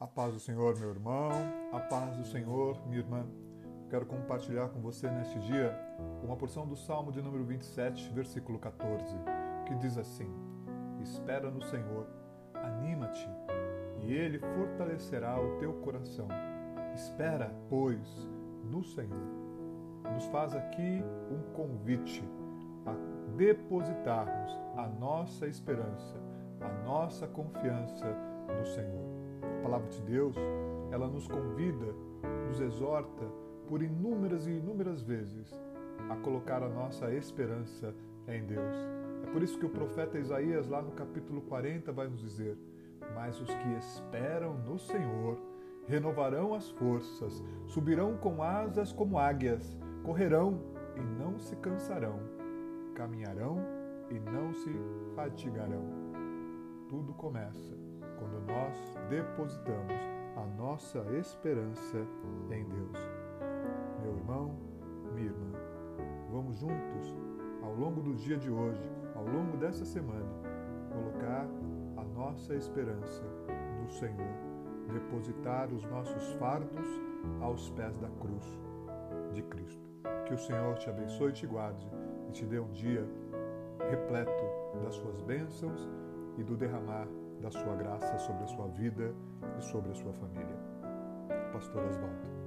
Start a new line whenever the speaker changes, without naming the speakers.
A paz do Senhor, meu irmão, a paz do Senhor, minha irmã. Quero compartilhar com você neste dia uma porção do Salmo de número 27, versículo 14, que diz assim: Espera no Senhor, anima-te, e ele fortalecerá o teu coração. Espera, pois, no Senhor. Nos faz aqui um convite a depositarmos a nossa esperança, a nossa confiança no Senhor. Palavra de Deus, ela nos convida, nos exorta por inúmeras e inúmeras vezes a colocar a nossa esperança em Deus. É por isso que o profeta Isaías, lá no capítulo 40, vai nos dizer: Mas os que esperam no Senhor renovarão as forças, subirão com asas como águias, correrão e não se cansarão, caminharão e não se fatigarão. Tudo começa quando nós depositamos a nossa esperança em Deus. Meu irmão, minha irmã, vamos juntos, ao longo do dia de hoje, ao longo dessa semana, colocar a nossa esperança no Senhor, depositar os nossos fardos aos pés da cruz de Cristo. Que o Senhor te abençoe e te guarde e te dê um dia repleto das suas bênçãos e do derramar da sua graça sobre a sua vida e sobre a sua família. Pastor Oswaldo.